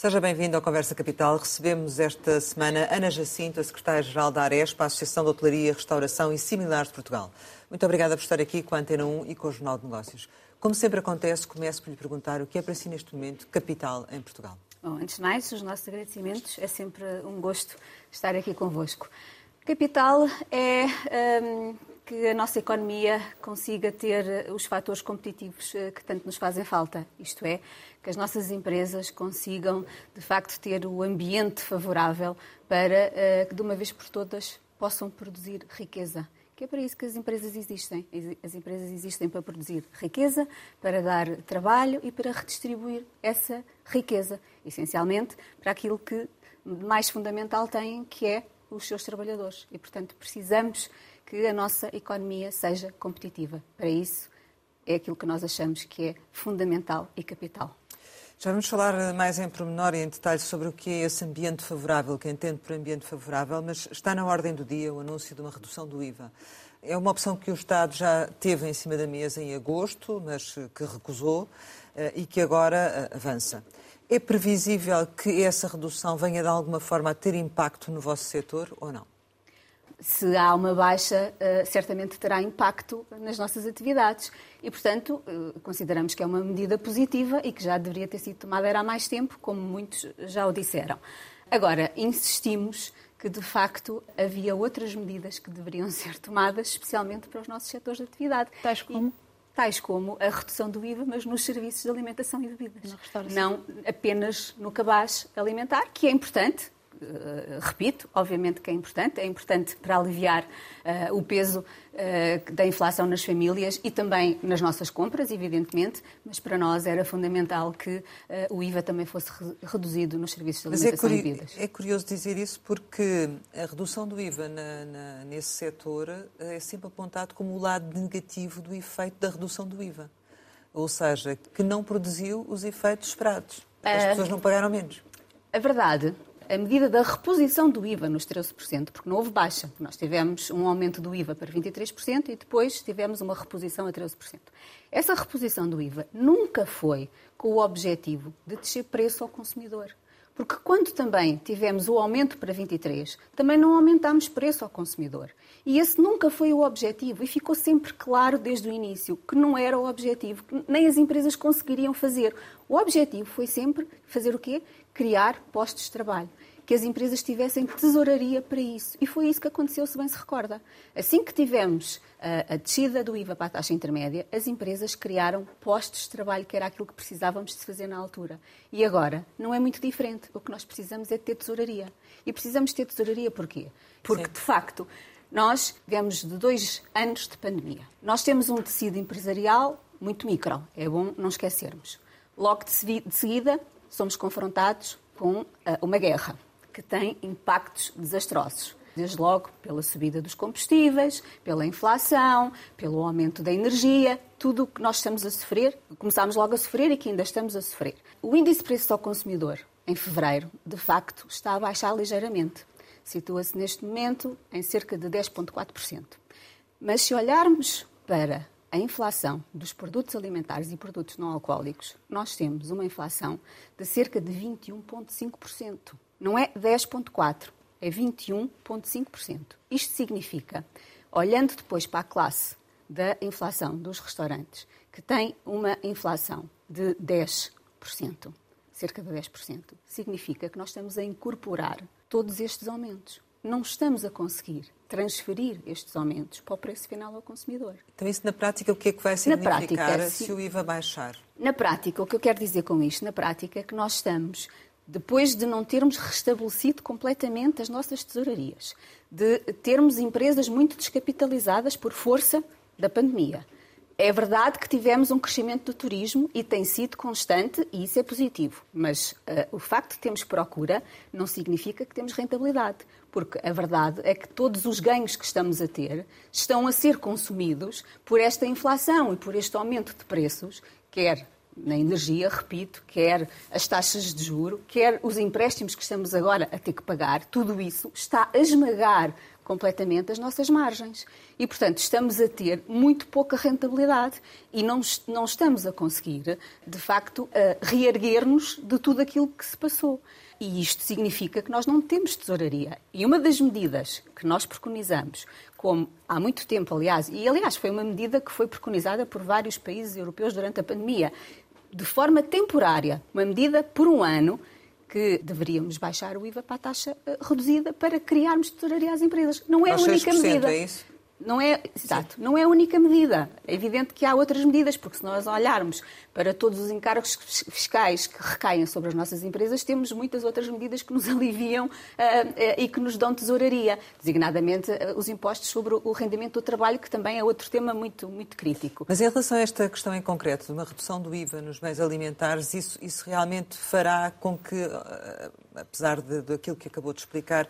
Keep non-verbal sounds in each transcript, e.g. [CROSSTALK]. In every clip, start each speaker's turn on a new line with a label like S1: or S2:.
S1: Seja bem-vindo ao Conversa Capital. Recebemos esta semana Ana Jacinto, a secretária-geral da Arespa, a Associação de Hotelaria, Restauração e Similares de Portugal. Muito obrigada por estar aqui com a Antena 1 e com o Jornal de Negócios. Como sempre acontece, começo por lhe perguntar o que é para si neste momento capital em Portugal.
S2: Bom, antes de mais, os nossos agradecimentos. É sempre um gosto estar aqui convosco. Capital é um, que a nossa economia consiga ter os fatores competitivos eh, que tanto nos fazem falta. Isto é, que as nossas empresas consigam, de facto, ter o ambiente favorável para eh, que, de uma vez por todas, possam produzir riqueza. Que é para isso que as empresas existem. As empresas existem para produzir riqueza, para dar trabalho e para redistribuir essa riqueza, essencialmente para aquilo que mais fundamental têm, que é os seus trabalhadores. E, portanto, precisamos que a nossa economia seja competitiva. Para isso, é aquilo que nós achamos que é fundamental e capital.
S1: Já vamos falar mais em pormenor e em detalhe sobre o que é esse ambiente favorável, que entende por ambiente favorável, mas está na ordem do dia o anúncio de uma redução do IVA. É uma opção que o Estado já teve em cima da mesa em agosto, mas que recusou eh, e que agora eh, avança. É previsível que essa redução venha de alguma forma a ter impacto no vosso setor ou não?
S2: Se há uma baixa, eh, certamente terá impacto nas nossas atividades. E, portanto, eh, consideramos que é uma medida positiva e que já deveria ter sido tomada há mais tempo, como muitos já o disseram. Agora, insistimos que, de facto, havia outras medidas que deveriam [LAUGHS] ser tomadas, especialmente para os nossos setores de atividade.
S3: Tais como?
S2: E, tais como a redução do IVA, mas nos serviços de alimentação e bebidas. Não apenas no cabaz alimentar, que é importante, Uh, repito, obviamente que é importante, é importante para aliviar uh, o peso uh, da inflação nas famílias e também nas nossas compras, evidentemente, mas para nós era fundamental que o IVA também fosse re reduzido nos serviços de alimentação
S1: é
S2: e bebidas.
S1: É curioso dizer isso porque a redução do IVA na, na, nesse setor é sempre apontado como o lado negativo do efeito da redução do IVA. Ou seja, que não produziu os efeitos esperados. As pessoas não pagaram menos.
S2: A verdade a medida da reposição do IVA nos 13%, porque não houve baixa. Nós tivemos um aumento do IVA para 23% e depois tivemos uma reposição a 13%. Essa reposição do IVA nunca foi com o objetivo de descer preço ao consumidor. Porque quando também tivemos o aumento para 23, também não aumentámos preço ao consumidor. E esse nunca foi o objetivo e ficou sempre claro desde o início que não era o objetivo, que nem as empresas conseguiriam fazer. O objetivo foi sempre fazer o quê? Criar postos de trabalho que as empresas tivessem tesouraria para isso. E foi isso que aconteceu, se bem se recorda. Assim que tivemos a, a descida do IVA para a taxa intermédia, as empresas criaram postos de trabalho, que era aquilo que precisávamos de fazer na altura. E agora, não é muito diferente. O que nós precisamos é de ter tesouraria. E precisamos ter tesouraria porquê? Porque, Sim. de facto, nós vemos de dois anos de pandemia. Nós temos um tecido empresarial muito micro, é bom não esquecermos. Logo de seguida, somos confrontados com ah, uma guerra que tem impactos desastrosos. Desde logo pela subida dos combustíveis, pela inflação, pelo aumento da energia, tudo o que nós estamos a sofrer, começámos logo a sofrer e que ainda estamos a sofrer. O índice de preço ao consumidor, em fevereiro, de facto, está a baixar ligeiramente. Situa-se neste momento em cerca de 10,4%. Mas se olharmos para a inflação dos produtos alimentares e produtos não alcoólicos, nós temos uma inflação de cerca de 21,5%. Não é 10,4%, é 21,5%. Isto significa, olhando depois para a classe da inflação dos restaurantes, que tem uma inflação de 10%, cerca de 10%, significa que nós estamos a incorporar todos estes aumentos. Não estamos a conseguir transferir estes aumentos para o preço final ao consumidor.
S1: Então, isso na prática, o que é que vai significar prática, se o IVA baixar?
S2: Na prática, o que eu quero dizer com isto, na prática, é que nós estamos depois de não termos restabelecido completamente as nossas tesourarias, de termos empresas muito descapitalizadas por força da pandemia. É verdade que tivemos um crescimento do turismo e tem sido constante e isso é positivo, mas uh, o facto de termos procura não significa que temos rentabilidade, porque a verdade é que todos os ganhos que estamos a ter estão a ser consumidos por esta inflação e por este aumento de preços, quer na energia, repito, quer as taxas de juro, quer os empréstimos que estamos agora a ter que pagar, tudo isso está a esmagar completamente as nossas margens. E, portanto, estamos a ter muito pouca rentabilidade e não, não estamos a conseguir, de facto, reerguer-nos de tudo aquilo que se passou. E isto significa que nós não temos tesouraria. E uma das medidas que nós preconizamos, como há muito tempo, aliás, e aliás foi uma medida que foi preconizada por vários países europeus durante a pandemia, de forma temporária, uma medida por um ano, que deveríamos baixar o IVA para a taxa eh, reduzida para criarmos tesouraria às empresas. Não é a única medida.
S1: É isso?
S2: Não é, exato, não é a única medida. É evidente que há outras medidas, porque se nós olharmos para todos os encargos fiscais que recaem sobre as nossas empresas, temos muitas outras medidas que nos [LAUGHS] aliviam uh, uh, e que nos dão tesouraria, designadamente uh, os impostos sobre o rendimento do trabalho, que também é outro tema muito, muito crítico.
S1: Mas em relação a esta questão em concreto, de uma redução do IVA nos bens alimentares, isso, isso realmente fará com que, apesar daquilo que acabou de explicar,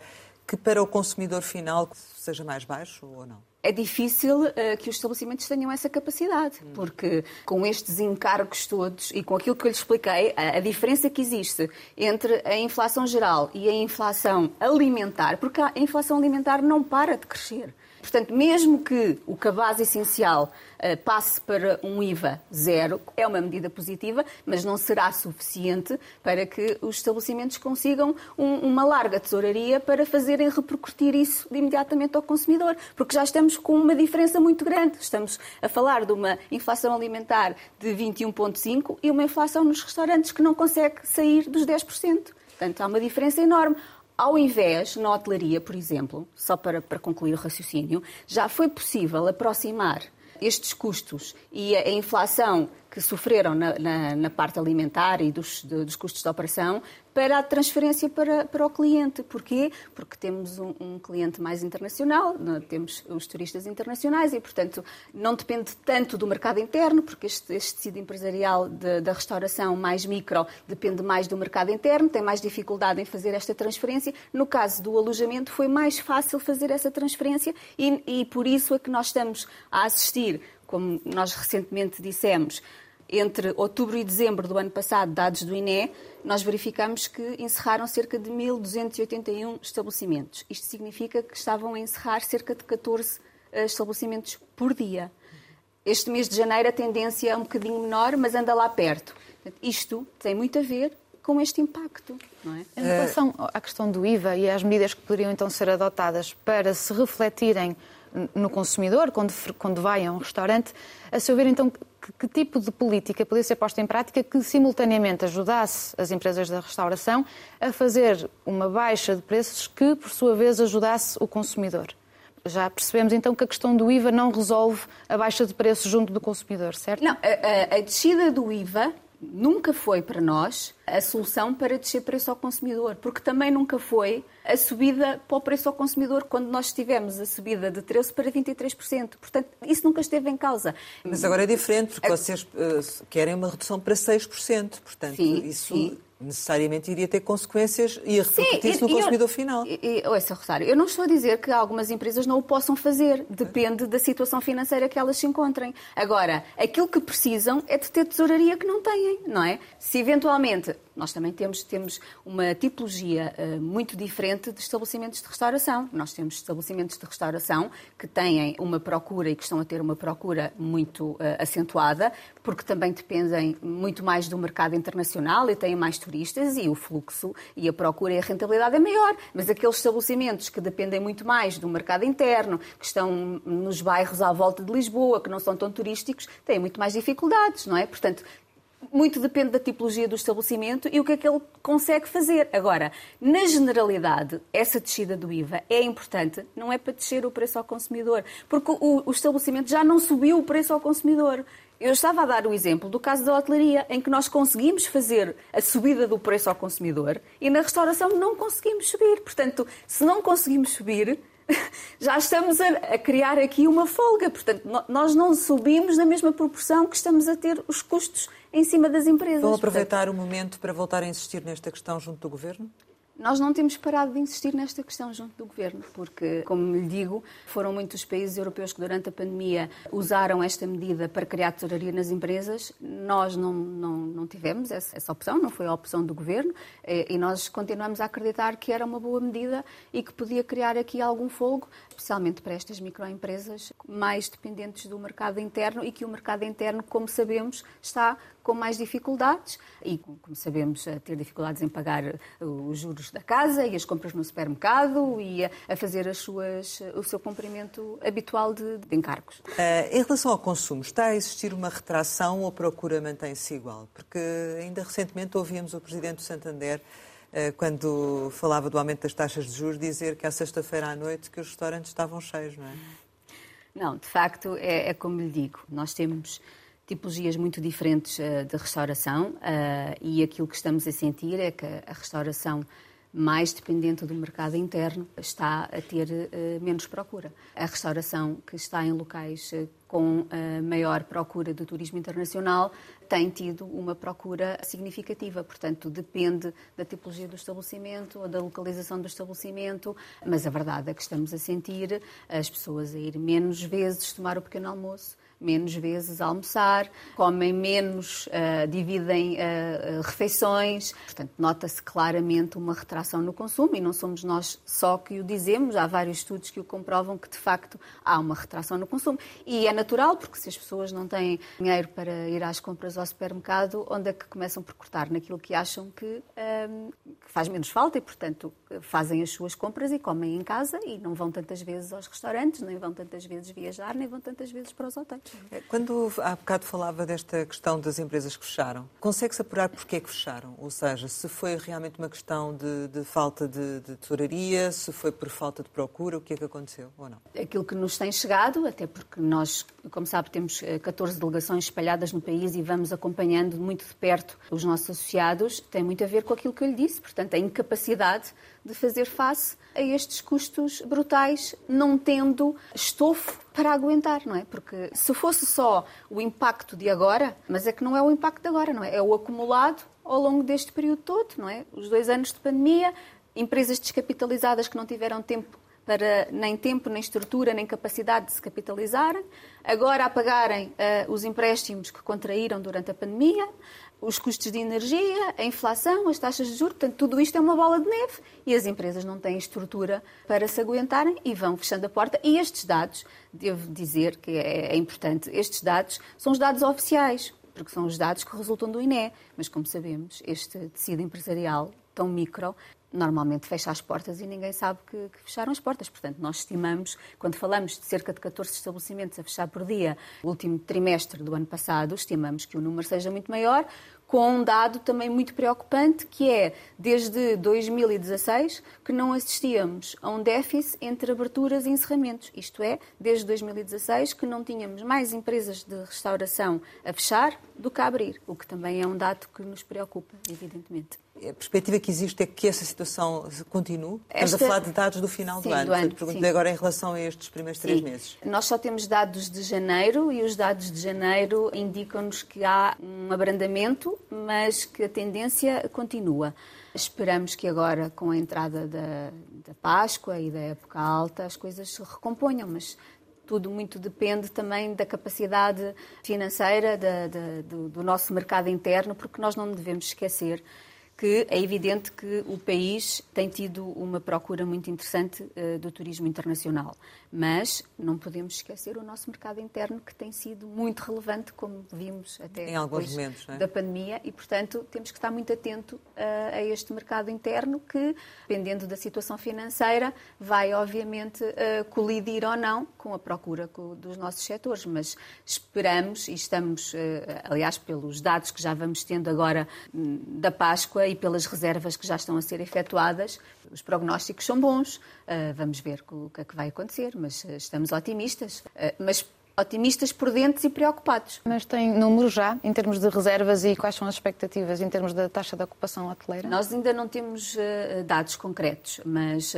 S1: que para o consumidor final seja mais baixo ou não?
S2: é difícil uh, que os estabelecimentos tenham essa capacidade, porque com estes encargos todos e com aquilo que eu lhes expliquei, a, a, diferença que existe entre a inflação geral e a inflação alimentar, porque a inflação alimentar não para de crescer. Portanto, mesmo que o cabaz essencial uh, passe para um IVA zero, é uma medida positiva, mas não será suficiente para que os estabelecimentos consigam um, uma larga tesouraria para fazerem repercutir isso imediatamente ao consumidor, porque já estamos com uma diferença muito grande. Estamos a falar de uma inflação alimentar de 21,5% e uma inflação nos restaurantes que não consegue sair dos 10%. Portanto, há uma diferença enorme ao invés, na hotelaria, por exemplo, só para, para concluir o raciocínio, já foi possível aproximar estes custos e a inflação que sofreram na, na, na parte alimentar e dos, de, dos custos de operação para a transferência para, para o cliente. Porquê? Porque temos um, um cliente mais internacional, temos os turistas internacionais e, portanto, não depende tanto do mercado interno, porque este, este tecido empresarial de, da restauração mais micro depende mais do mercado interno, tem mais dificuldade em fazer esta transferência. No caso do alojamento, foi mais fácil fazer essa transferência e, e por isso é que nós estamos a assistir como nós recentemente dissemos, entre outubro e dezembro do ano passado, dados do INE, nós verificamos que encerraram cerca de 1.281 estabelecimentos. Isto significa que estavam a encerrar cerca de 14 eh, estabelecimentos por dia. Este mês de janeiro a tendência é um bocadinho menor, mas anda lá perto. Isto tem muito a ver com este impacto. É?
S3: Em relação à questão do IVA e às medidas que poderiam então ser adotadas para se refletirem no consumidor, quando, quando vai a um restaurante, a seu ver, então, que, que, tipo de política poderia ser posta em prática que simultaneamente ajudasse as empresas da restauração a fazer uma baixa de preços que, por sua vez, ajudasse o consumidor? Já percebemos então que a questão do IVA não resolve a baixa de preços junto do consumidor, certo?
S2: Não, a, a, a descida do IVA nunca foi para nós a solução para descer preço ao consumidor, porque também nunca foi a subida para o preço ao consumidor quando nós tivemos a subida de 13% para 23%. Portanto, isso nunca esteve em causa.
S1: Mas agora é diferente, porque vocês uh, querem uma redução para 6%. Portanto, sim, isso sim necessariamente iria ter consequências e repercutir-se no consumidor eu, final.
S2: E, ouça, Rosário, eu não estou a dizer que algumas empresas não o possam fazer. Depende da situação financeira que elas se encontrem. Agora, aquilo que precisam é de ter tesouraria que não têm, não é? Se eventualmente nós também temos, temos uma tipologia uh, muito diferente de estabelecimentos de restauração. Nós temos estabelecimentos de restauração que têm uma procura e que estão a ter uma procura muito uh, acentuada, porque também dependem muito mais do mercado internacional e têm mais turistas e o fluxo e a procura e a rentabilidade é maior. Mas aqueles estabelecimentos que dependem muito mais do mercado interno, que estão nos bairros à volta de Lisboa, que não são tão turísticos, têm muito mais dificuldades, não é? Portanto, muito depende da tipologia do estabelecimento e o que é que ele consegue fazer. Agora, na generalidade, essa descida do IVA é importante, não é para descer o preço ao consumidor, porque o, o estabelecimento já não subiu o preço ao consumidor. Eu estava a dar o exemplo do caso da hotelaria, em que nós conseguimos fazer a subida do preço ao consumidor e na restauração não conseguimos subir. Portanto, se não conseguimos subir, [LAUGHS] já estamos a, criar aqui uma folga. Portanto, nós não subimos na mesma proporção que estamos a ter os custos em cima das empresas.
S1: Vão aproveitar Portanto, o momento para voltar a insistir nesta questão junto do Governo?
S2: Nós não temos parado de insistir nesta questão junto do Governo, porque, como lhe digo, foram muitos países europeus que durante a pandemia usaram esta medida para criar tesouraria nas empresas. Nós não, não, não tivemos essa, essa, opção, não foi a opção do Governo, e nós continuamos a acreditar que era uma boa medida e que podia criar aqui algum fogo, especialmente para estas microempresas mais dependentes do mercado interno e que o mercado interno, como sabemos, está com mais dificuldades e, como sabemos, a ter dificuldades em pagar os juros da casa e as compras no supermercado e a, fazer as suas, o seu cumprimento habitual de, de encargos.
S1: Uh, em relação ao consumo, está a existir uma retração ou a procura mantém-se igual? Porque ainda recentemente ouvíamos o Presidente do Santander eh, quando falava do aumento das taxas de juros, dizer que à sexta-feira à noite que os restaurantes estavam cheios, não é?
S2: Não, de facto, é, é como lhe digo, nós temos tipologias muito diferentes uh, de restauração uh, e aquilo que estamos a sentir é que a restauração mais dependente do mercado interno está a ter uh, menos procura. A restauração que está em locais com maior procura do turismo internacional tem tido uma procura significativa, portanto, depende da tipologia do estabelecimento ou da localização do estabelecimento, mas a verdade é que estamos a sentir as pessoas a ir menos vezes tomar o pequeno almoço, menos vezes a almoçar, comem menos, uh, dividem uh, refeições. Portanto, nota-se claramente uma retração no consumo e não somos nós só que o dizemos. Há vários estudos que o comprovam que, de facto, há uma retração no consumo. E é natural, porque se as pessoas não têm dinheiro para ir às compras ao supermercado, onde é que começam por cortar? Naquilo que acham que, um, ehm, que faz menos falta e, portanto, fazem as suas compras e comem em casa e não vão tantas vezes aos restaurantes, nem vão tantas vezes viajar, nem vão tantas vezes para os hotéis.
S1: É, quando há bocado falava desta questão das empresas que fecharam, consegue-se apurar porquê é que fecharam? Ou seja, se foi realmente uma questão de, de falta de, de tesouraria, se foi por falta de procura, o que é que aconteceu ou não?
S2: Aquilo que nos tem chegado, até porque nós, como sabe, temos 14 eh, delegações espalhadas no país e vamos acompanhando muito de perto os nossos associados, tem muito a ver com aquilo que eu lhe disse, portanto, a incapacidade de fazer face a estes custos brutais, não tendo estofo para aguentar, não é? Porque se fosse só o impacto de agora, mas é que não é o impacto de agora, não é? É o acumulado ao longo deste período todo, não é? Os dois anos de pandemia, empresas descapitalizadas que não tiveram tempo para nem tempo, nem estrutura, nem capacidade de se capitalizarem, agora a pagarem uh, os empréstimos que contraíram durante a pandemia, os custos de energia, a inflação, as taxas de juros, portanto, tudo isto é uma bola de neve e as empresas não têm estrutura para se aguentarem e vão fechando a porta. E estes dados, devo dizer que é, é importante, estes dados são os dados oficiais, porque são os dados que resultam do INE. Mas, como sabemos, este tecido empresarial tão micro normalmente fecha as portas e ninguém sabe que, que, fecharam as portas. Portanto, nós estimamos, quando falamos de cerca de 14 estabelecimentos a fechar por dia, o último trimestre do ano passado, estimamos que o número seja muito maior, com um dado também muito preocupante, que é, desde 2016, que não assistíamos a um déficit entre aberturas e encerramentos. Isto é, desde 2016, que não tínhamos mais empresas de restauração a fechar do que a abrir, o que também é um dado que nos preocupa, evidentemente.
S1: A perspectiva que existe é que essa situação continue? Estamos a falar de dados do final sim, do ano. Do ano pergunto agora em relação a estes primeiros três meses.
S2: Nós só temos dados de janeiro e os dados de janeiro indicam-nos que há um abrandamento, mas que a tendência continua. Esperamos que agora, com a entrada da, da Páscoa e da época alta, as coisas se recomponham, mas tudo muito depende também da capacidade financeira da, da, do, do nosso mercado interno, porque nós não devemos esquecer que é evidente que o país tem tido uma procura muito interessante uh, do turismo internacional, mas não podemos esquecer o nosso mercado interno que tem sido muito relevante, como vimos até
S1: em alguns momentos é?
S2: da pandemia, e portanto temos que estar muito atento uh, a este mercado interno que, dependendo da situação financeira, vai obviamente uh, colidir ou não com a procura dos nossos setores, mas esperamos e estamos, aliás, pelos dados que já vamos tendo agora hum, da Páscoa e pelas reservas que já estão a ser efetuadas, os prognósticos são bons. Uh, vamos ver o que é que vai acontecer, mas uh, estamos otimistas. Uh, mas otimistas, prudentes e preocupados.
S3: Mas tem números já, em termos de reservas e quais são as expectativas em termos da taxa de ocupação hoteleira?
S2: Nós ainda não temos dados concretos, mas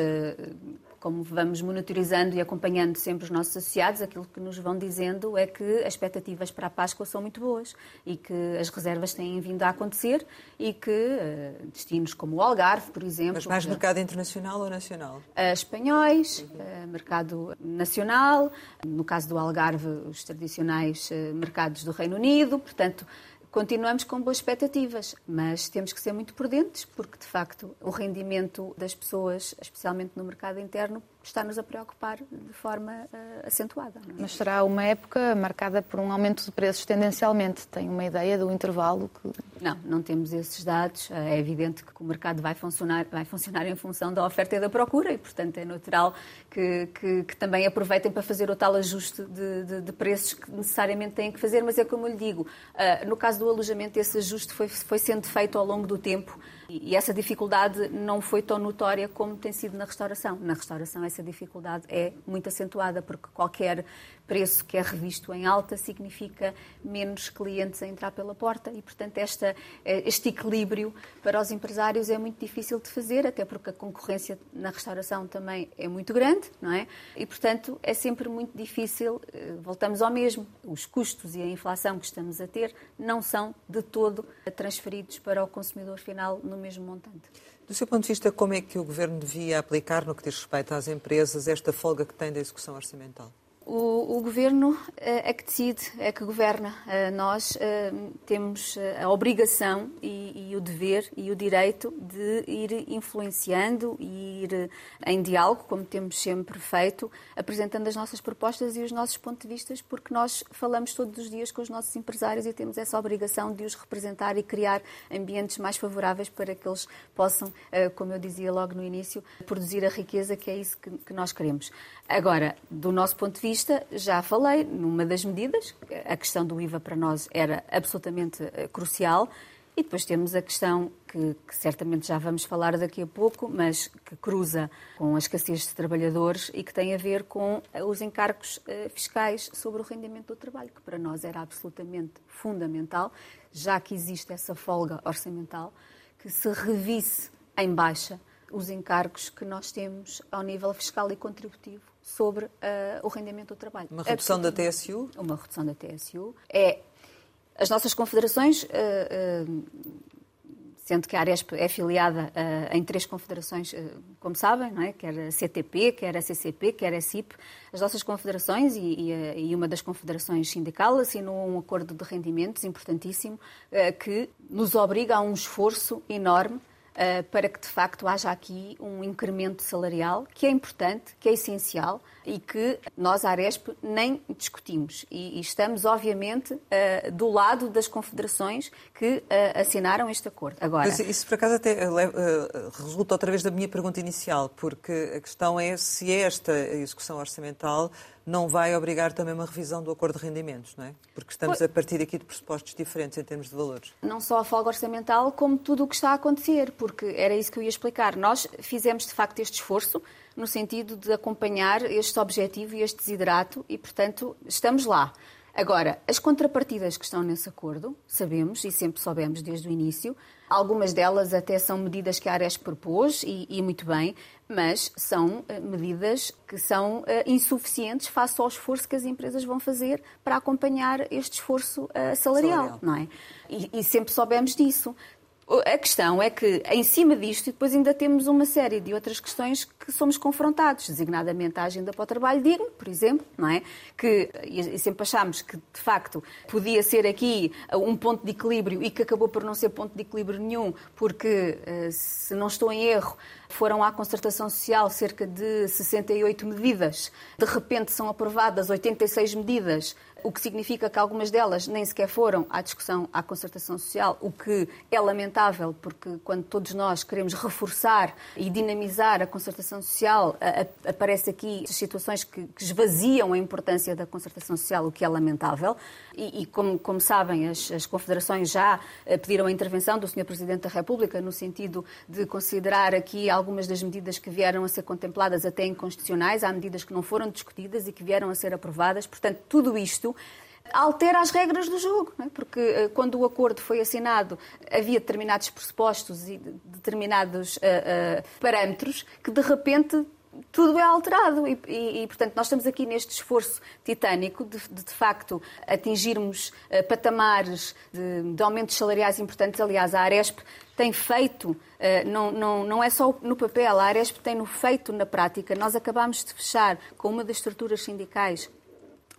S2: como vamos monitorizando e acompanhando sempre os nossos associados, aquilo que nos vão dizendo é que as expectativas para a Páscoa são muito boas e que as reservas têm vindo a acontecer e que uh, destinos como o Algarve, por exemplo.
S1: Mas mais mercado internacional ou nacional?
S2: Uh, espanhóis, uhum. uh, mercado nacional, no caso do Algarve, os tradicionais mercados do Reino Unido, portanto continuamos com boas expectativas, mas temos que ser muito prudentes, porque de facto o rendimento das pessoas, especialmente no mercado interno, está-nos a preocupar de forma uh, acentuada. É?
S3: Mas será uma época marcada por um aumento de preços tendencialmente? Tem uma ideia do intervalo? Que...
S2: Não, não temos esses dados. É evidente que o mercado vai funcionar, vai funcionar em função da oferta e da procura e, portanto, é natural que, que, que também aproveitem para fazer o tal ajuste de, de, de, preços que necessariamente têm que fazer. Mas é como eu lhe digo, uh, no caso do alojamento, esse ajuste foi, foi sendo feito ao longo do tempo e essa dificuldade não foi tão notória como tem sido na restauração. Na restauração, essa dificuldade é muito acentuada, porque qualquer preço que é revisto em alta significa menos clientes a entrar pela porta e, portanto, esta, eh, este equilíbrio para os empresários é muito difícil de fazer, até porque a concorrência na restauração também é muito grande, não é? E, portanto, é sempre muito difícil, eh, voltamos ao mesmo, os custos e a inflação que estamos a ter não são de todo transferidos para o consumidor final no mesmo montante.
S1: Do seu ponto de vista, como é que o Governo devia aplicar, no que diz respeito às empresas, esta folga que tem da execução orçamental?
S2: O, o, governo eh, é que decide, é que governa. Eh, nós eh, temos a obrigação e, e, o dever e o direito de ir influenciando e ir em diálogo, como temos sempre feito, apresentando as nossas propostas e os nossos pontos de vista, porque nós falamos todos os dias com os nossos empresários e temos essa obrigação de os representar e criar ambientes mais favoráveis para que eles possam, como eu dizia logo no início, produzir a riqueza que é isso que, que nós queremos. Agora, do nosso ponto de vista, já falei numa das medidas, a questão do IVA para nós era absolutamente eh, crucial. E depois temos a questão que, que, certamente já vamos falar daqui a pouco, mas que cruza com a escassez de trabalhadores e que tem a ver com eh, os encargos uh, fiscais sobre o rendimento do trabalho, que para nós era absolutamente fundamental, já que existe essa folga orçamental, que se revisse em baixa os encargos que nós temos ao nível fiscal e contributivo sobre uh, o rendimento do trabalho.
S1: Uma redução da TSU?
S2: Uma redução da TSU. É, as nossas confederações, uh, uh, sendo que a Aresp é afiliada em três confederações, como sabem, não é? quer a CTP, quer a CCP, quer a CIP, as nossas confederações e, e, e uma das confederações sindical assinou um acordo de rendimentos importantíssimo que nos obriga a um esforço enorme eh, para que de facto haja aqui um incremento salarial que é importante, que é essencial e que nós, a Aresp, nem discutimos. E, estamos, obviamente, uh, do lado das confederações que uh, assinaram este acordo.
S1: Agora, Mas isso, por acaso, até resulta outra vez da minha pergunta inicial, porque a questão é se esta execução orçamental não vai obrigar também uma revisão do acordo de rendimentos, não é? Porque estamos a partir aqui de pressupostos diferentes em termos de valores.
S2: Não só a folga orçamental, como tudo o que está a acontecer, porque era isso que eu ia explicar. Nós fizemos, de facto, este esforço no sentido de acompanhar este objetivo e este desidrato e, portanto, estamos lá. Agora, as contrapartidas que estão nesse acordo, sabemos e sempre soubemos desde o início, algumas delas até são medidas que a Ares propôs e, e muito bem, mas são uh, medidas que são uh, insuficientes face ao esforço que as empresas vão fazer para acompanhar este esforço uh, salarial, salarial, não é? E, e sempre soubemos disso. A questão é que, em cima disto, depois ainda temos uma série de outras questões que somos confrontados, designadamente a agenda para o trabalho digno, por exemplo, não é? Que, e sempre achámos que, de facto, podia ser aqui um ponto de equilíbrio e que acabou por não ser ponto de equilíbrio nenhum, porque, eh, se não estou em erro, foram à concertação social cerca de 68 medidas. De repente são aprovadas 86 medidas o que significa que algumas delas nem sequer foram à discussão à concertação social, o que é lamentável, porque quando todos nós queremos reforçar e dinamizar a concertação social, aparece aqui situações que, esvaziam a importância da concertação social, o que é lamentável. E, e como, como, sabem, as, as, confederações já eh, pediram a intervenção do Sr. Presidente da República no sentido de considerar aqui algumas das medidas que vieram a ser contempladas até inconstitucionais, há medidas que não foram discutidas e que vieram a ser aprovadas. Portanto, tudo isto altera as regras do jogo, é? porque eh, quando o acordo foi assinado havia determinados pressupostos e determinados uh, uh, parâmetros que de repente tudo é alterado e, e, e, portanto, nós estamos aqui neste esforço titânico de, de, de facto, atingirmos uh, patamares de, de, aumentos salariais importantes. Aliás, a Aresp tem feito, uh, não, não, não é só no papel, a Aresp tem no feito na prática. Nós acabamos de fechar com uma das estruturas sindicais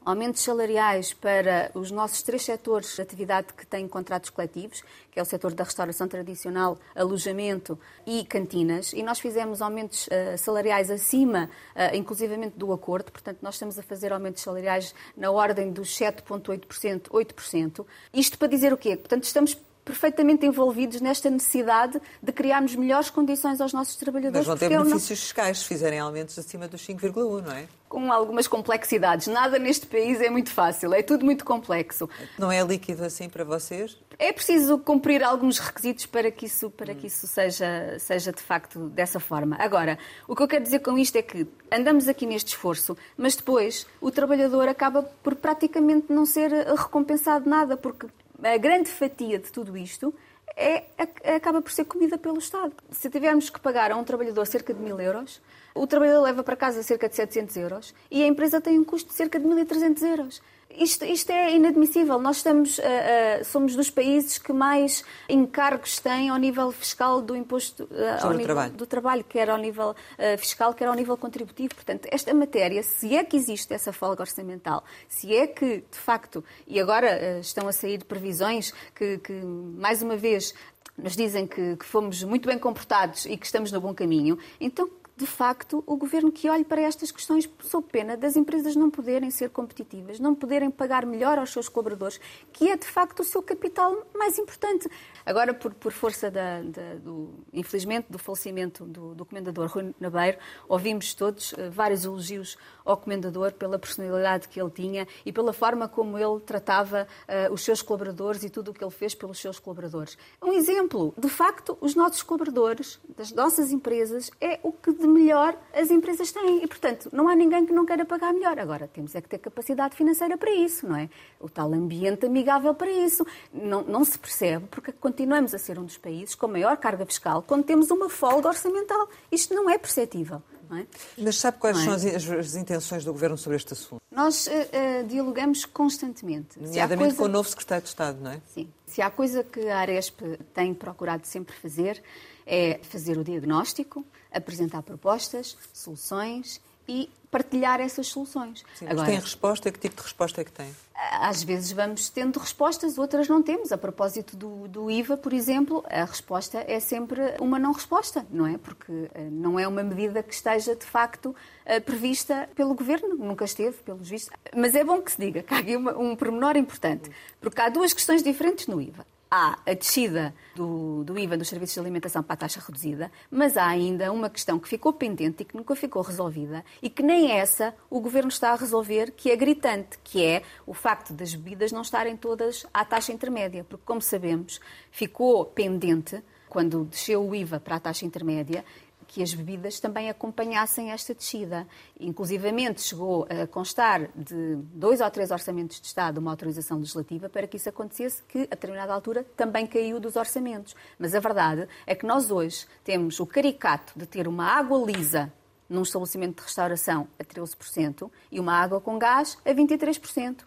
S2: aumentos salariais para os nossos três setores de atividade que têm contratos coletivos, que é o setor da restauração tradicional, alojamento e cantinas, e nós fizemos aumentos uh, salariais acima, uh, inclusivamente do acordo, portanto, nós estamos a fazer aumentos salariais na ordem dos 7,8%, 8%. Isto para dizer o quê? Portanto, estamos perfeitamente envolvidos nesta necessidade de criarmos melhores condições aos nossos trabalhadores.
S1: Mas vão ter benefícios não... fiscais se fizerem aumentos acima dos 5,1, não é?
S2: Com algumas complexidades. Nada neste país é muito fácil, é tudo muito complexo.
S1: Não é líquido assim para vocês?
S2: É preciso cumprir alguns requisitos para que isso, para que isso seja, seja de facto dessa forma. Agora, o que eu quero dizer com isto é que andamos aqui neste esforço, mas depois o trabalhador acaba por praticamente não ser recompensado nada, porque a grande fatia de tudo isto é, acaba por ser comida pelo Estado. Se tivermos que pagar a um trabalhador cerca de mil euros, o trabalhador leva para casa cerca de 700 euros e a empresa tem um custo de cerca de 1.300 euros. Isto, isto, é inadmissível. Nós estamos, uh, uh, somos dos países que mais encargos têm ao nível fiscal do imposto uh, ao nível trabalho. do trabalho, quer ao nível fiscal, quer ao nível contributivo. Portanto, esta matéria, se é que existe essa folga orçamental, se é que, de facto, e agora estão a sair previsões que, que mais uma vez, nos dizem que, que fomos muito bem comportados e que estamos no bom caminho, então de facto, o governo que olhe para estas questões sob pena das empresas não poderem ser competitivas, não poderem pagar melhor aos seus colaboradores, que é de facto o seu capital mais importante. Agora, por, por força da, da, do, infelizmente, do falecimento do, do comendador Rui Nabeiro, ouvimos todos uh, vários elogios ao comendador pela personalidade que ele tinha e pela forma como ele tratava uh, os seus colaboradores e tudo o que ele fez pelos seus colaboradores. Um exemplo, de facto, os nossos colaboradores das nossas empresas é o que de melhor as empresas têm e, portanto, não há ninguém que não queira pagar melhor. Agora, temos é que ter capacidade financeira para isso, não é? O tal ambiente amigável para isso. Não, não se percebe porque continuamos a ser um dos países com maior carga fiscal quando temos uma folga orçamental. Isto não é perceptível. Não é?
S1: Mas sabe quais é? são as, as, intenções do Governo sobre este assunto?
S2: Nós uh, uh, dialogamos constantemente.
S1: Nomeadamente coisa... com o novo Secretário de Estado, não é?
S2: Sim. Se há coisa que a Aresp tem procurado sempre fazer é fazer o diagnóstico, apresentar propostas, soluções e partilhar essas soluções.
S1: Sim, Agora, tem resposta? Que tipo de resposta é que tem?
S2: Às vezes vamos tendo respostas, outras não temos. A propósito do, do, IVA, por exemplo, a resposta é sempre uma não resposta, não é? Porque eh, não é uma medida que esteja de facto eh, prevista pelo governo, nunca esteve, pelos vistos. Mas é bom que se diga que há aqui um pormenor importante, porque há duas questões diferentes no IVA há a descida do, do, IVA dos serviços de alimentação para a taxa reduzida, mas há ainda uma questão que ficou pendente e que nunca ficou resolvida e que nem essa o Governo está a resolver, que é gritante, que é o facto das bebidas não estarem todas à taxa intermédia, porque, como sabemos, ficou pendente, quando desceu o IVA para a taxa intermédia, que as bebidas também acompanhassem esta descida. Inclusivamente chegou a constar de dois ou três orçamentos de Estado uma autorização legislativa para que isso acontecesse, que a determinada altura também caiu dos orçamentos. Mas a verdade é que nós hoje temos o caricato de ter uma água lisa num estabelecimento de restauração a 13% e uma água com gás a 23%.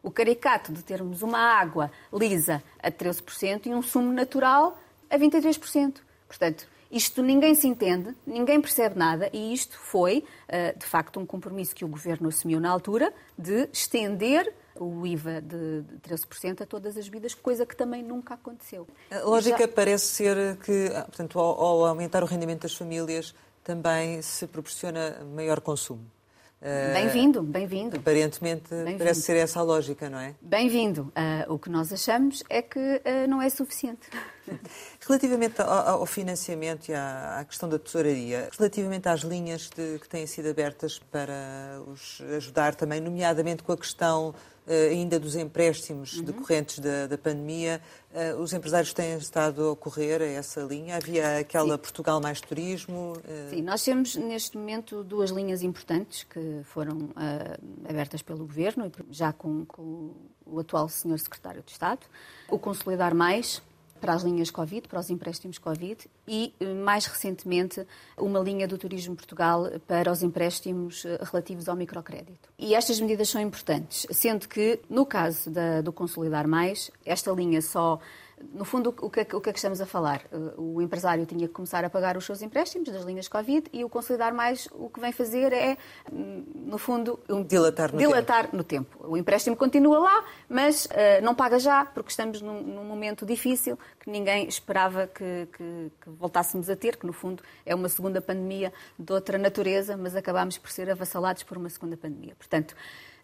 S2: O caricato de termos uma água lisa a 13% e um sumo natural a 23%. Portanto, isto ninguém se entende, ninguém percebe nada e isto foi, eh, de facto, um compromisso que o Governo assumiu na altura de estender o IVA de 13% a todas as bebidas, coisa que também nunca aconteceu.
S1: A lógica Já... parece ser que, ah, portanto, ao, ao aumentar o rendimento das famílias, também se proporciona maior consumo.
S2: Bem-vindo, bem-vindo.
S1: Aparentemente bem parece ser essa a lógica, não é?
S2: Bem-vindo. Uh, o que nós achamos é que uh, não é suficiente. [LAUGHS]
S1: Relativamente ao, ao financiamento e à, à, questão da tesouraria, relativamente às linhas de, que têm sido abertas para os ajudar também, nomeadamente com a questão eh, ainda dos empréstimos uhum. decorrentes da, da pandemia, uh, os empresários têm estado a correr a essa linha? Havia aquela Sim. Portugal mais turismo?
S2: Uh... Sim, nós temos neste momento duas linhas importantes que foram uh, abertas pelo Governo, já com, com o atual Senhor Secretário de Estado. O Consolidar Mais, para as linhas Covid, para os empréstimos Covid e, mais recentemente, uma linha do Turismo Portugal para os empréstimos relativos ao microcrédito. E estas medidas são importantes, sendo que, no caso da, do Consolidar Mais, esta linha só no fundo, o que, é, o que, é que estamos a falar? Uh, o empresário tinha que começar a pagar os seus empréstimos das linhas Covid e o Consolidar Mais o que vem fazer é, hum, no fundo,
S1: um dilatar, no,
S2: dilatar
S1: tempo.
S2: no tempo. O empréstimo continua lá, mas uh, não paga já, porque estamos num, num, momento difícil que ninguém esperava que, que, que, voltássemos a ter, que no fundo é uma segunda pandemia de outra natureza, mas acabámos por ser avassalados por uma segunda pandemia. Portanto,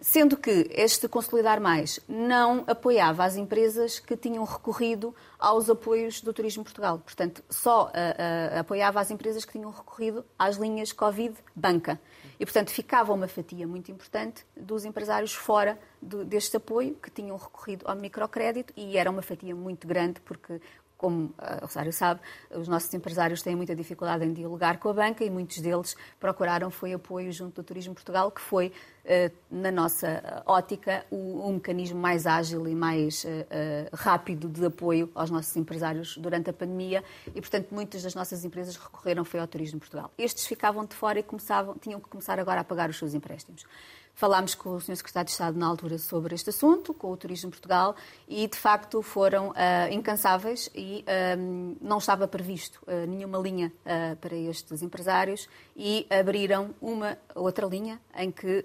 S2: Sendo que este Consolidar Mais não apoiava as empresas que tinham recorrido aos apoios do Turismo Portugal. Portanto, só uh, uh, apoiava as empresas que tinham recorrido às linhas Covid-Banca. E, portanto, ficava uma fatia muito importante dos empresários fora do, deste apoio, que tinham recorrido ao microcrédito, e era uma fatia muito grande, porque como o Rosário sabe, os nossos empresários têm muita dificuldade em dialogar com a banca e muitos deles procuraram foi apoio junto do Turismo Portugal, que foi, eh, na nossa ótica, o, mecanismo mais ágil e mais eh, rápido de apoio aos nossos empresários durante a pandemia e, portanto, muitas das nossas empresas recorreram foi ao Turismo Portugal. Estes ficavam de fora e começavam, tinham que começar agora a pagar os seus empréstimos. Falámos com o Sr. Secretário de Estado na altura sobre este assunto, com o Turismo Portugal, e de facto foram uh, incansáveis e um, não estava previsto uh, nenhuma linha uh, para estes empresários e abriram uma outra linha em que,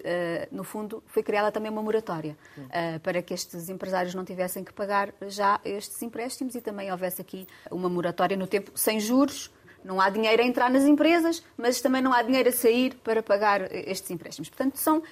S2: no fundo, foi criada também uma moratória para que estes empresários não tivessem que pagar já estes empréstimos e também houvesse aqui uma moratória no tempo sem juros não há dinheiro a entrar nas empresas, mas também não há dinheiro a sair para pagar estes empréstimos. Portanto, são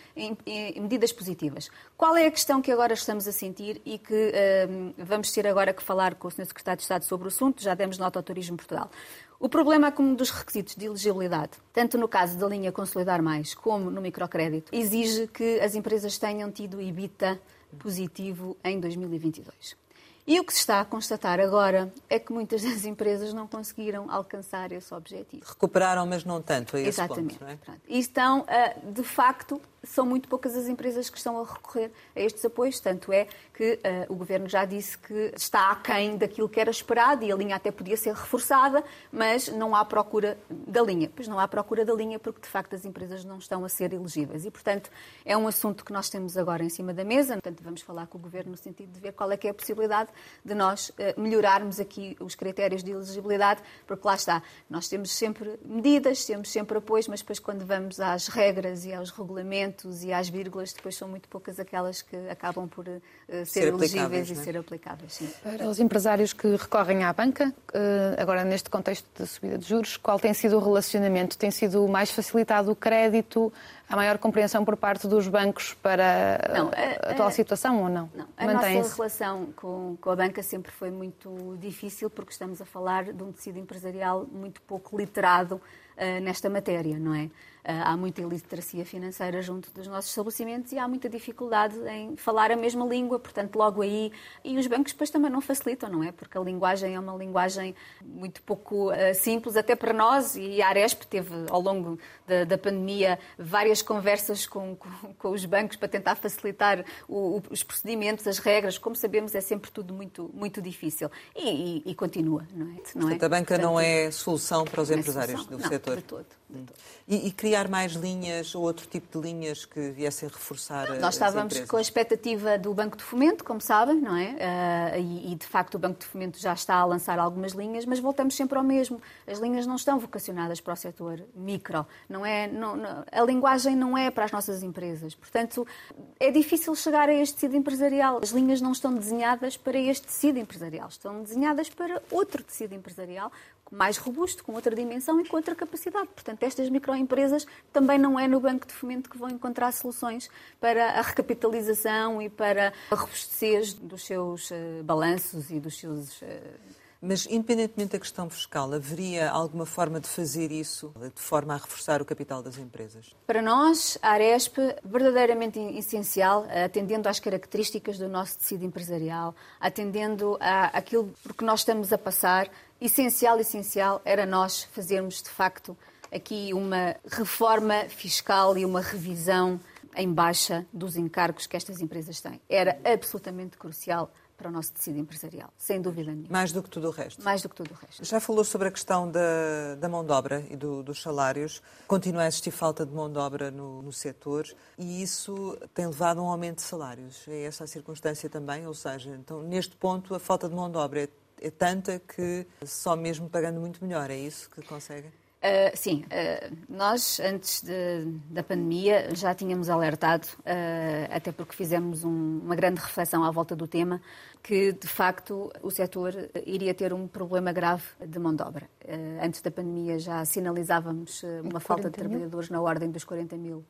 S2: medidas positivas. Qual é a questão que agora estamos a sentir e que um, vamos ter agora que falar com o Sr. Secretário de Estado sobre o assunto? Já demos nota ao Turismo Portugal. O problema é um dos requisitos de elegibilidade, tanto no caso da linha Consolidar Mais como no microcrédito, exige que as empresas tenham tido IBITA positivo em 2022. E o que se está a constatar agora é que muitas das empresas não conseguiram alcançar esse objetivo.
S1: Recuperaram, mas não tanto a esse
S2: Exatamente.
S1: ponto, não é?
S2: E estão, ah, de facto, são muito poucas as empresas que estão a recorrer a estes apoios, tanto é que uh, o Governo já disse que está aquém daquilo que era esperado e a linha até podia ser reforçada, mas não há procura da linha. Pois não há procura da linha porque, de facto, as empresas não estão a ser elegíveis. E, portanto, é um assunto que nós temos agora em cima da mesa. Portanto, vamos falar com o Governo no sentido de ver qual é que é a possibilidade de nós uh, melhorarmos aqui os critérios de elegibilidade, porque lá está, nós temos sempre medidas, temos sempre apoios, mas depois quando vamos às regras e aos regulamentos, acentos e às vírgulas, depois são muito poucas aquelas que acabam por uh, ser, ser elegíveis e é? ser aplicáveis. Sim.
S3: Para os empresários que recorrem à banca, uh, agora neste contexto de subida de juros, qual tem sido o relacionamento? Tem sido mais facilitado o crédito? a maior compreensão por parte dos bancos para não, a, a, atual situação ou não?
S2: Não, a nossa relação com, com, a banca sempre foi muito difícil porque estamos a falar de um tecido empresarial muito pouco literado uh, nesta matéria, não é? Ah, há muita iliteracia financeira junto dos nossos estabelecimentos e há muita dificuldade em falar a mesma língua, portanto, logo aí. E os bancos depois também não facilitam, não é? Porque a linguagem é uma linguagem muito pouco uh, simples, até para nós, e a Aresp teve, ao longo da, da pandemia, várias conversas com, com, com, os bancos para tentar facilitar o, o, os procedimentos, as regras. Como sabemos, é sempre tudo muito, muito difícil. E, e, e continua, não é?
S1: Não é? a banca Portanto, não é solução para os é empresários do
S2: não,
S1: setor?
S2: De todo.
S1: E, e criar mais linhas ou outro tipo de linhas que viessem reforçar
S2: Nós estávamos com a expectativa do Banco de Fomento, como sabem, não é? Uh, e, e, de facto o Banco de Fomento já está a lançar algumas linhas, mas voltamos sempre ao mesmo. As linhas não estão vocacionadas para o setor micro. Não é, não, não, a linguagem não é para as nossas empresas. Portanto, é difícil chegar a este tecido empresarial. As linhas não estão desenhadas para este tecido empresarial. Estão desenhadas para outro tecido empresarial mais robusto, com outra dimensão e com outra capacidade. Portanto, estas microempresas também não é no Banco de Fomento que vão encontrar soluções para a recapitalização e para a robustez dos seus uh, balanços e dos seus. Uh...
S1: Mas, independentemente da questão fiscal, haveria alguma forma de fazer isso de forma a reforçar o capital das empresas?
S2: Para nós, a Aresp, verdadeiramente essencial, atendendo às características do nosso tecido empresarial, atendendo àquilo por que nós estamos a passar, essencial, essencial era nós fazermos, de facto, aqui uma reforma fiscal e uma revisão em baixa dos encargos que estas empresas têm. Era absolutamente crucial para o nosso tecido empresarial, sem dúvida nenhuma.
S1: Mais do que tudo o resto?
S2: Mais do que tudo o resto.
S1: Já falou sobre a questão da, da mão de obra e do, dos salários. Continua a existir falta de mão de obra no, no setor e isso tem levado a um aumento de salários. É essa a circunstância também? Ou seja, então, neste ponto, a falta de mão de obra é, é tanta que só mesmo pagando muito melhor, é isso que conseguem?
S2: Uh, sim, uh, nós antes de, da pandemia já tínhamos alertado, uh, até porque fizemos um, uma grande reflexão à volta do tema, que de facto o setor iria ter um problema grave de mão de obra. antes da pandemia já sinalizávamos uma falta de trabalhadores na ordem dos 40 mil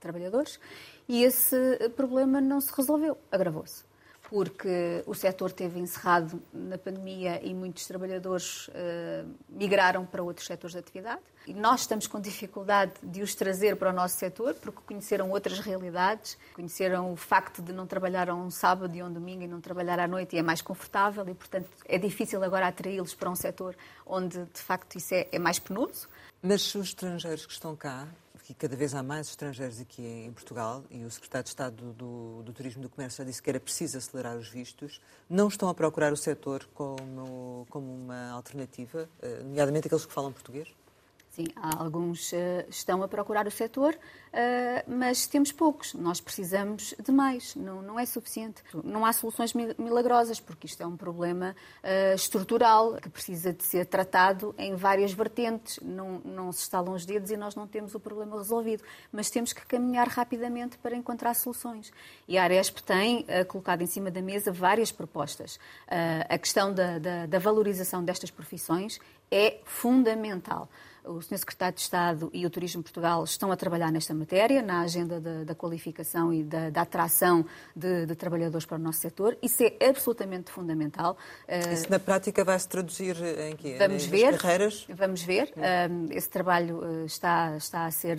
S2: trabalhadores e esse problema não se resolveu, agravou-se porque o setor teve encerrado na pandemia e muitos trabalhadores uh, migraram para outros setores de atividade. E nós estamos com dificuldade de os trazer para o nosso setor, porque conheceram outras realidades, conheceram o facto de não trabalhar um sábado e um domingo e não trabalhar à noite e é mais confortável e, portanto, é difícil agora atraí-los para um setor onde, de facto, isso é, é mais penoso.
S1: Mas os estrangeiros que estão cá, que cada vez há mais estrangeiros aqui em Portugal, e o secretário de Estado do, do, Turismo e do Comércio já disse que era preciso acelerar os vistos, não estão a procurar o setor como, como uma alternativa, eh, nomeadamente aqueles que falam português?
S2: Sim, alguns uh, estão a procurar o setor, uh, mas temos poucos. Nós precisamos de mais, não, não é suficiente. Não há soluções milagrosas, porque isto é um problema uh, estrutural que precisa de ser tratado em várias vertentes. Não, não se estalam os dedos e nós não temos o problema resolvido, mas temos que caminhar rapidamente para encontrar soluções. E a Aresp tem colocado em cima da mesa várias propostas. a questão da, da, da valorização destas profissões é fundamental o Sr. Secretário de Estado e o Turismo Portugal estão a trabalhar nesta matéria, na agenda da, da qualificação e da, da atração de, de, trabalhadores para o nosso setor. Isso é absolutamente fundamental.
S1: Eh, Isso na prática vai se traduzir em quê?
S2: Vamos
S1: Nas
S2: ver.
S1: Carreiras?
S2: Vamos ver. Esse trabalho eh, está, está a ser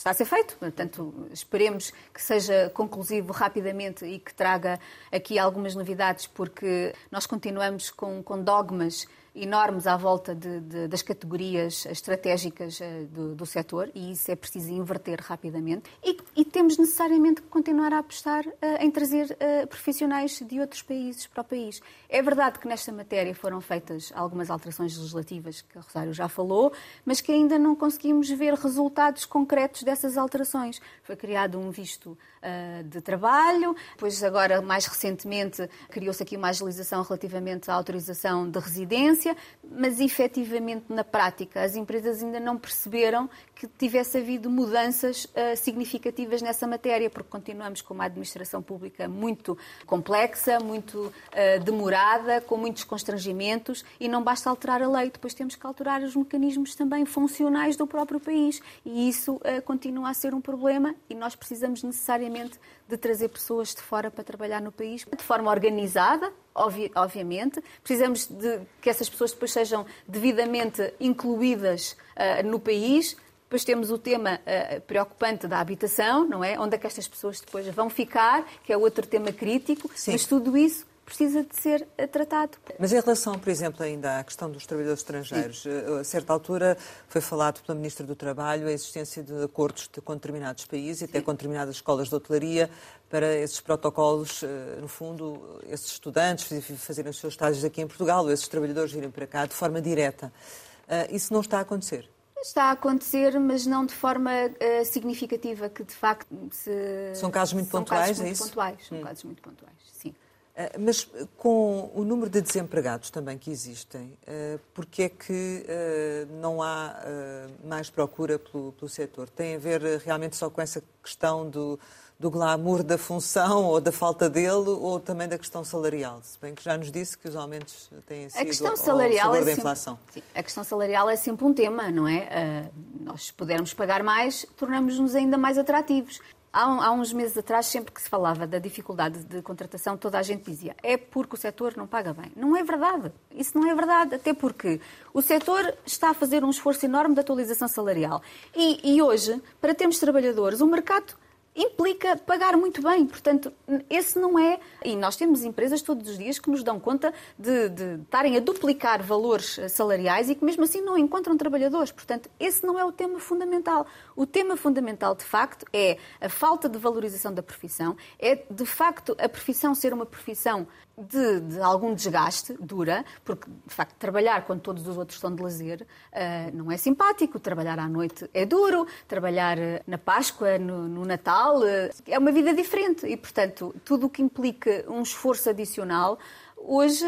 S2: está a ser feito. Portanto, esperemos que seja conclusivo rapidamente e que traga aqui algumas novidades, porque nós continuamos com, com dogmas enormes à volta de, de, das categorias estratégicas uh, do, do setor e isso é preciso inverter rapidamente. E, e temos necessariamente que continuar a apostar uh, em trazer uh, profissionais de outros países para o país. É verdade que nesta matéria foram feitas algumas alterações legislativas, que a Rosário já falou, mas que ainda não conseguimos ver resultados concretos dessas alterações. Foi criado um visto de trabalho, depois agora, mais recentemente, criou-se aqui uma agilização relativamente à autorização de residência mas efetivamente na prática. As empresas ainda não perceberam que tivesse havido mudanças uh, significativas nessa matéria, porque continuamos com uma administração pública muito complexa, muito uh, demorada, com muitos constrangimentos e não basta alterar a lei, depois temos que alterar os mecanismos também funcionais do próprio país. E isso uh, continua a ser um problema e nós precisamos necessariamente de trazer pessoas de fora para trabalhar no país de forma organizada, obvi obviamente. Precisamos de que essas pessoas depois sejam devidamente incluídas uh, no país. Depois temos o tema uh, preocupante da habitação, não é? Onde é que estas pessoas depois vão ficar, que é outro tema crítico. Sim. Mas tudo isso precisa de ser eh, tratado.
S1: Mas em relação, por exemplo, ainda à questão dos trabalhadores estrangeiros. Eh, a certa altura foi falado pela Ministra do Trabalho a existência de acordos de, com determinados países e até com determinadas escolas de hotelaria para esses protocolos, eh, no fundo, esses estudantes fazerem os seus estágios aqui em Portugal ou esses trabalhadores virem para cá de forma direta. Isso não está a acontecer?
S2: Está a acontecer, mas não de forma uh, significativa, que de facto se...
S1: São casos muito são pontuais,
S2: casos
S1: é
S2: muito
S1: isso?
S2: Pontuais, são hum. casos muito pontuais,
S1: mas com o número de desempregados também que existem, eh, porque é que eh, não há mais procura pelo, pelo setor? Tem a ver realmente só com essa questão do, do glamour da função ou da falta dele ou também da questão salarial? Se bem que já nos disse que os aumentos têm sido a questão salarial é da inflação.
S2: Sempre, sim, a questão salarial é sempre um tema, não é? Uh, nós pudermos pagar mais, tornamos-nos ainda mais atrativos. Há, há, uns meses atrás, sempre que se falava da dificuldade de contratação, toda a gente dizia é porque o setor não paga bem. Não é verdade. Isso não é verdade, até porque o setor está a fazer um esforço enorme de atualização salarial. E, e hoje, para termos trabalhadores, o mercado implica pagar muito bem. Portanto, esse não é. E nós temos empresas todos os dias que nos dão conta de, estarem a duplicar valores salariais e que mesmo assim não encontram trabalhadores. Portanto, esse não é o tema fundamental. O tema fundamental, de facto, é a falta de valorização da profissão, é de facto a profissão ser uma profissão de, de, algum desgaste, dura, porque de facto trabalhar quando todos os outros estão de lazer uh, não é simpático, trabalhar à noite é duro, trabalhar uh, na Páscoa, no, no Natal, uh, é uma vida diferente. E, portanto, tudo o que implica um esforço adicional, hoje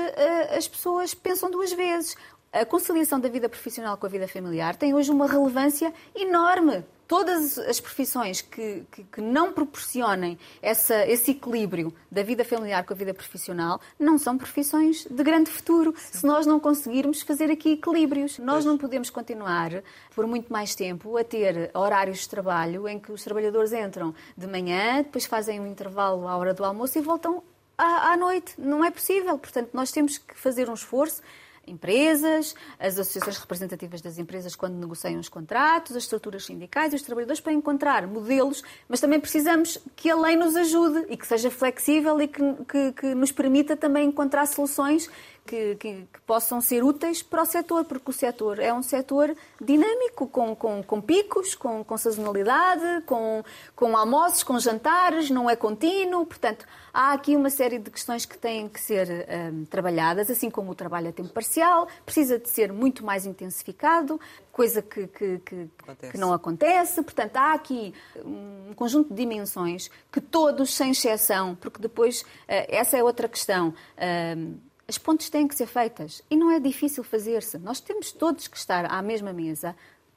S2: as pessoas pensam duas vezes. A conciliação da vida profissional com a vida familiar tem hoje uma relevância enorme todas as profissões que, que, que não proporcionem essa, esse equilíbrio da vida familiar com a vida profissional não são profissões de grande futuro. Sim. Se nós não conseguirmos fazer aqui equilíbrios, nós não podemos continuar por muito mais tempo a ter horários de trabalho em que os trabalhadores entram de manhã, depois fazem um intervalo à hora do almoço e voltam à, à noite. Não é possível. Portanto, nós temos que fazer um esforço empresas, as associações representativas das empresas quando negociam os contratos, as estruturas sindicais e os trabalhadores para encontrar modelos, mas também precisamos que a lei nos ajude e que seja flexível e que, que, que nos permita também encontrar soluções que, que, que, possam ser úteis para o setor, porque o setor é um setor dinâmico, com, com, com picos, com, com sazonalidade, com, com almoços, com jantares, não é contínuo. Portanto, há aqui uma série de questões que têm que ser um, trabalhadas, assim como o trabalho a tempo parcial, precisa de ser muito mais intensificado, coisa que, que, que, que não acontece. Portanto, há aqui um conjunto de dimensões que todos, sem exceção, porque depois, uh, essa é outra questão. Uh, as pontes têm que ser feitas e não é difícil fazer-se. Nós temos todos que estar à mesma mesa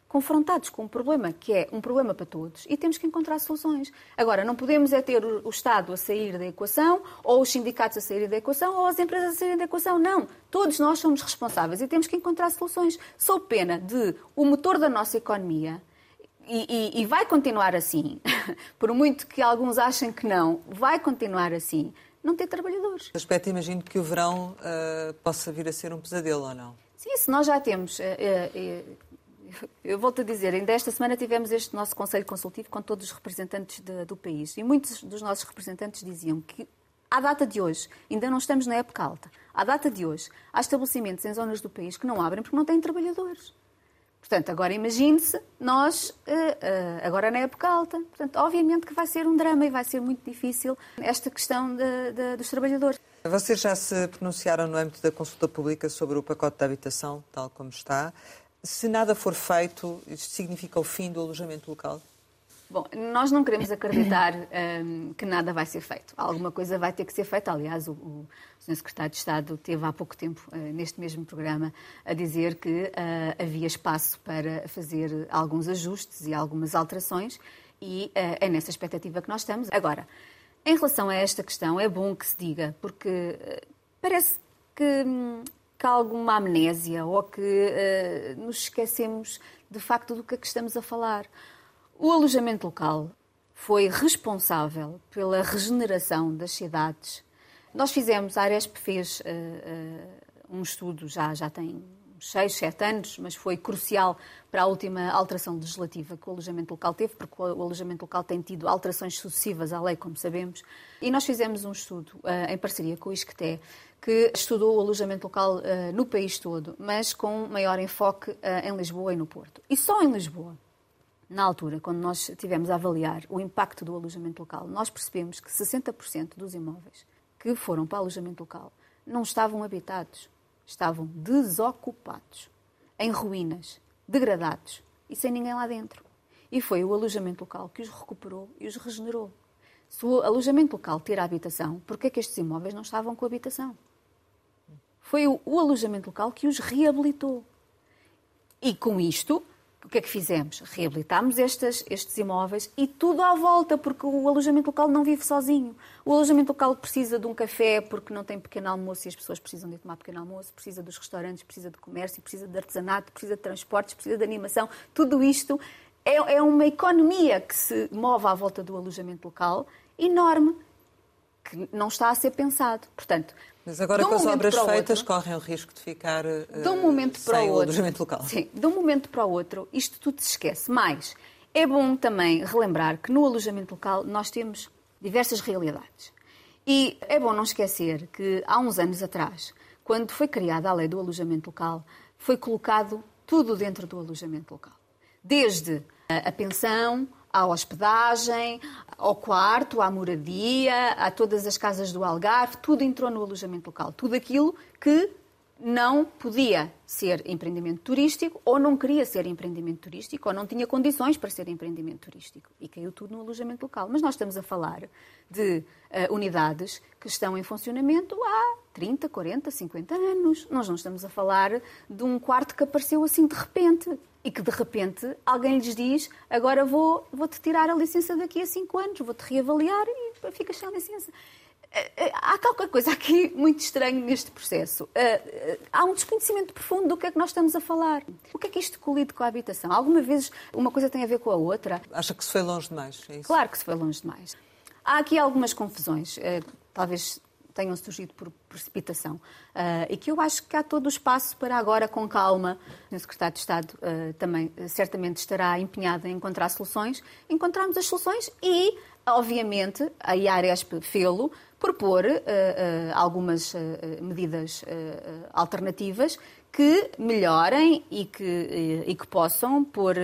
S2: confrontados com um problema que é um problema para todos e temos que encontrar soluções. Agora, não podemos é ter o Estado a sair da equação, ou os sindicatos a saírem da equação, ou as empresas a saírem da equação. Não. Todos nós somos responsáveis e temos que encontrar soluções. Sou pena de o motor da nossa economia, e, e, e vai continuar assim, [LAUGHS] por muito que alguns achem que não, vai continuar assim, não ter trabalhadores.
S1: Aspecto, imagino que o verão uh, possa vir a ser um pesadelo ou não?
S2: Sim, se nós já temos. Uh, uh, eu volto a dizer, ainda esta semana tivemos este nosso Conselho Consultivo com todos os representantes de, do país e muitos dos nossos representantes diziam que, à data de hoje, ainda não estamos na época alta, à data de hoje, há estabelecimentos em zonas do país que não abrem porque não têm trabalhadores. Portanto, agora imagine-se nós, eh, eh, agora na época alta. Portanto, obviamente que vai ser um drama e vai ser muito difícil esta questão de, de, dos trabalhadores.
S1: Vocês já se pronunciaram no âmbito da consulta pública sobre o pacote de habitação, tal como está. Se nada for feito, isto significa o fim do alojamento local?
S2: Bom, nós não queremos acreditar um, que nada vai ser feito. Alguma coisa vai ter que ser feita. Aliás, o, o Sr. Secretário de Estado teve há pouco tempo, uh, neste mesmo programa, a dizer que uh, havia espaço para fazer alguns ajustes e algumas alterações e uh, é nessa expectativa que nós estamos. Agora, em relação a esta questão, é bom que se diga, porque parece que, hum, que há alguma amnésia ou que nos esquecemos de facto do que é que estamos a falar. O alojamento local foi responsável pela regeneração das cidades. Nós fizemos, a Aresp fez uh, uh, um estudo, já, já tem seis, sete anos, mas foi crucial para a última alteração legislativa que o alojamento local teve, porque o alojamento local tem tido alterações sucessivas à lei, como sabemos. E nós fizemos um estudo uh, em parceria com o ISCTE, que estudou o alojamento local no país todo, mas com maior enfoque em Lisboa e no Porto. E só em Lisboa, na altura, quando nós tivemos a avaliar o impacto do alojamento local, nós percebemos que 60% dos imóveis que foram para alojamento local não estavam habitados, estavam desocupados, em ruínas, degradados e sem ninguém lá dentro. E foi o alojamento local que os recuperou e os regenerou. Se o alojamento local ter habitação, por que é que estes imóveis não estavam com habitação? Foi o, o alojamento local que os reabilitou. E com isto, o que é que fizemos? Reabilitámos estes, estes imóveis e tudo à volta, porque o alojamento local não vive sozinho. O alojamento local precisa de um café porque não tem pequeno almoço e as pessoas precisam de tomar pequeno almoço, precisa dos restaurantes, precisa de comércio, precisa de artesanato, precisa de transportes, precisa de animação. Tudo isto é, é uma economia que se move à volta do alojamento local enorme, que não está a ser pensado. Portanto,
S1: mas agora um com as obras feitas outro, correm o risco de ficar uh,
S2: de um momento para
S1: sem
S2: o outro,
S1: alojamento local.
S2: Sim, de um momento para o outro isto tudo se esquece. Mais, É bom também relembrar que no alojamento local nós temos diversas realidades. E é bom não esquecer que há uns anos atrás, quando foi criada a lei do alojamento local, foi colocado tudo dentro do alojamento local. Desde a pensão, à hospedagem, ao quarto, à moradia, a todas as casas do Algarve, tudo entrou no alojamento local. Tudo aquilo que não podia ser empreendimento turístico ou não queria ser empreendimento turístico ou não tinha condições para ser empreendimento turístico. E caiu tudo no alojamento local. Mas nós estamos a falar de uh, unidades que estão em funcionamento há 30, 40, 50 anos. Nós não estamos a falar de um quarto que apareceu assim de repente e que de repente alguém lhes diz agora vou, vou-te tirar a licença daqui a 5 anos, vou-te reavaliar e ficas sem a licença. Eh, eh, há qualquer coisa aqui muito estranho neste processo. Eh, há um desconhecimento profundo do que é que nós estamos a falar. O que é que isto colide com a habitação? Alguma vez uma coisa tem a ver com a outra?
S1: Acha que se foi longe demais? É
S2: claro que se foi longe demais. Há aqui algumas confusões. Talvez tenham surgido por precipitação. Uh, e que eu acho que há todo o espaço para agora, com calma, o Secretário de Estado uh, também uh, certamente estará empenhado em encontrar soluções, encontrarmos as soluções e, obviamente, a IARESP fê-lo, propor algumas medidas alternativas que melhorem e que, e que possam pôr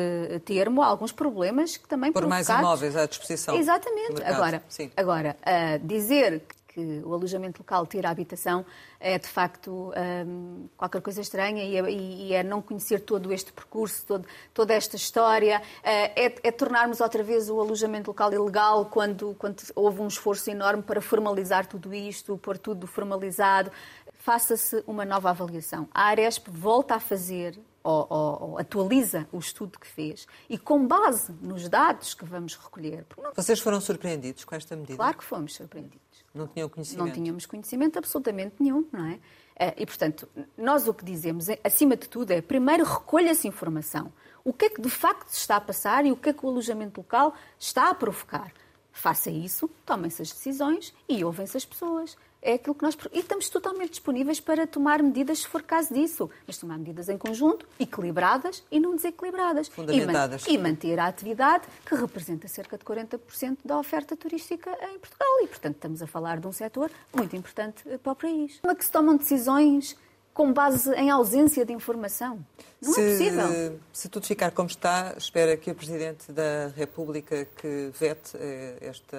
S2: termo a alguns problemas que também
S1: Por mais imóveis à disposição.
S2: Exatamente. Agora, agora dizer que o alojamento local tira a habitação é de facto um, qualquer coisa estranha e é, e é, não conhecer todo este percurso, todo, toda esta história, uh, é, é, tornarmos outra vez o alojamento local ilegal quando, quando houve um esforço enorme para formalizar tudo isto, pôr tudo formalizado. Faça-se uma nova avaliação. A Aresp volta a fazer ou, ou, ou, atualiza o estudo que fez e com base nos dados que vamos recolher.
S1: Não... Vocês foram surpreendidos com esta medida?
S2: Claro que fomos surpreendidos.
S1: Não tinham conhecimento?
S2: Não tínhamos conhecimento absolutamente nenhum, não é? Eh, e, portanto, nós o que dizemos, é, acima de tudo, é primeiro recolha-se informação. O que é que de facto se está a passar e o que é que o alojamento local está a provocar. Faça isso, tomem-se as decisões e ouvem-se as pessoas é aquilo que nós. E estamos totalmente disponíveis para tomar medidas se for caso disso. Mas tomar medidas em conjunto, equilibradas e não desequilibradas.
S1: Fundamentadas.
S2: E, manter a atividade que representa cerca de 40% da oferta turística em Portugal. E, portanto, estamos a falar de um setor muito importante para o país. Como é que se tomam decisões com base em ausência de informação? Não é se, é possível.
S1: Se tudo ficar como está, espera que o Presidente da República que vete eh, esta,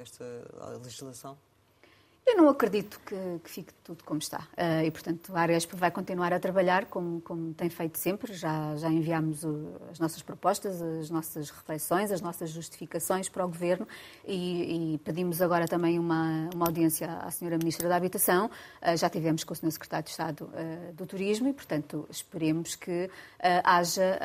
S1: esta legislação?
S2: Eu não acredito que, que fique tudo como está. Uh, e, portanto, a Aresp vai continuar a trabalhar como, como tem feito sempre. Já, já enviámos o, as nossas propostas, as nossas reflexões, as nossas justificações para o Governo e, e pedimos agora também uma, uma audiência à Senhora Ministra da Habitação. Uh, já tivemos com o Sr. Secretário de Estado uh, do Turismo e, portanto, esperemos que haja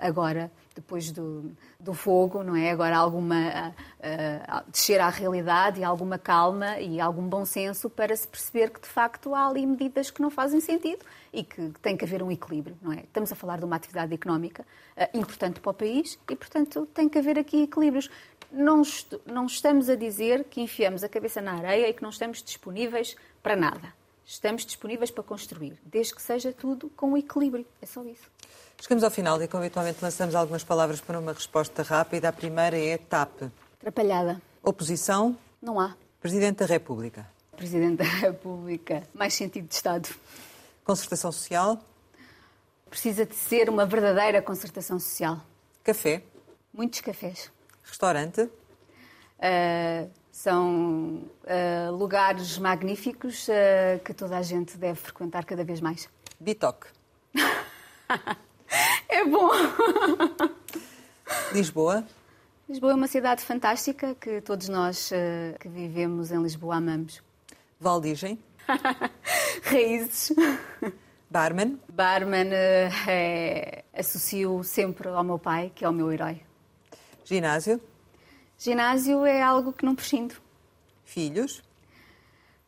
S2: agora depois do, do fogo, não é? Agora alguma uh, descer à realidade e alguma calma e algum bom senso para se perceber que de facto há ali medidas que não fazem sentido e que tem que haver um equilíbrio, não é? Estamos a falar de uma atividade económica uh, importante para o país e, portanto, tem que haver aqui equilíbrios. Não, est não estamos a dizer que enfiamos a cabeça na areia e que não estamos disponíveis para nada. Estamos disponíveis para construir, desde que seja tudo com equilíbrio. É só isso.
S1: Chegamos ao final e, como habitualmente, lançamos algumas palavras para uma resposta rápida. A primeira é TAP.
S2: Atrapalhada.
S1: Oposição?
S2: Não há.
S1: Presidente da República?
S2: Presidente da República. Mais sentido de Estado.
S1: Concertação social?
S2: Precisa de ser uma verdadeira concertação social.
S1: Café?
S2: Muitos cafés.
S1: Restaurante?
S2: Uh, são uh, lugares magníficos uh, que toda a gente deve frequentar cada vez mais.
S1: Bitoque? [LAUGHS]
S2: é bom.
S1: Lisboa?
S2: Lisboa é uma cidade fantástica que todos nós uh, que vivemos em Lisboa amamos.
S1: Valdigem? [LAUGHS]
S2: Raízes.
S1: Barman?
S2: Barman uh, é... associo sempre ao meu pai, que é o meu herói.
S1: Ginásio?
S2: Ginásio é algo que não prescindo.
S1: Filhos?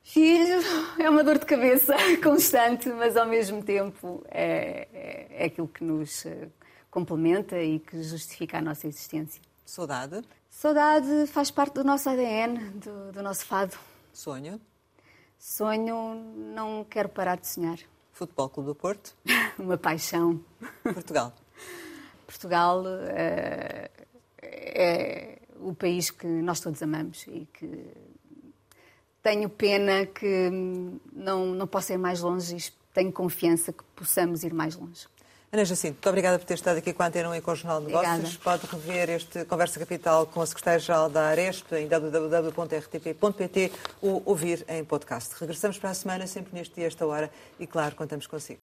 S2: Filho [LAUGHS] é uma dor de cabeça [LAUGHS] constante, mas ao mesmo tempo é, é, é aquilo que nos eh, complementa e que justifica a nossa existência.
S1: Saudade?
S2: Saudade faz parte do nosso ADN, do, do nosso fado.
S1: Sonho?
S2: Sonho, não quero parar de sonhar.
S1: Futebol Clube do Porto? [LAUGHS]
S2: uma paixão.
S1: Portugal?
S2: Portugal uh, é o país que nós todos amamos e que tenho pena que não, não possa ir mais longe e tenho confiança que possamos ir mais longe.
S1: Ana Jacinto, muito obrigada por ter estado aqui com a Antena 1 e com o Jornal de Negócios. Obrigada. Pode rever este Conversa Capital com a Secretária-Geral da Aresp em www.rtp.pt ou ouvir em podcast. Regressamos para a semana, sempre neste dia, esta hora, e claro, contamos consigo.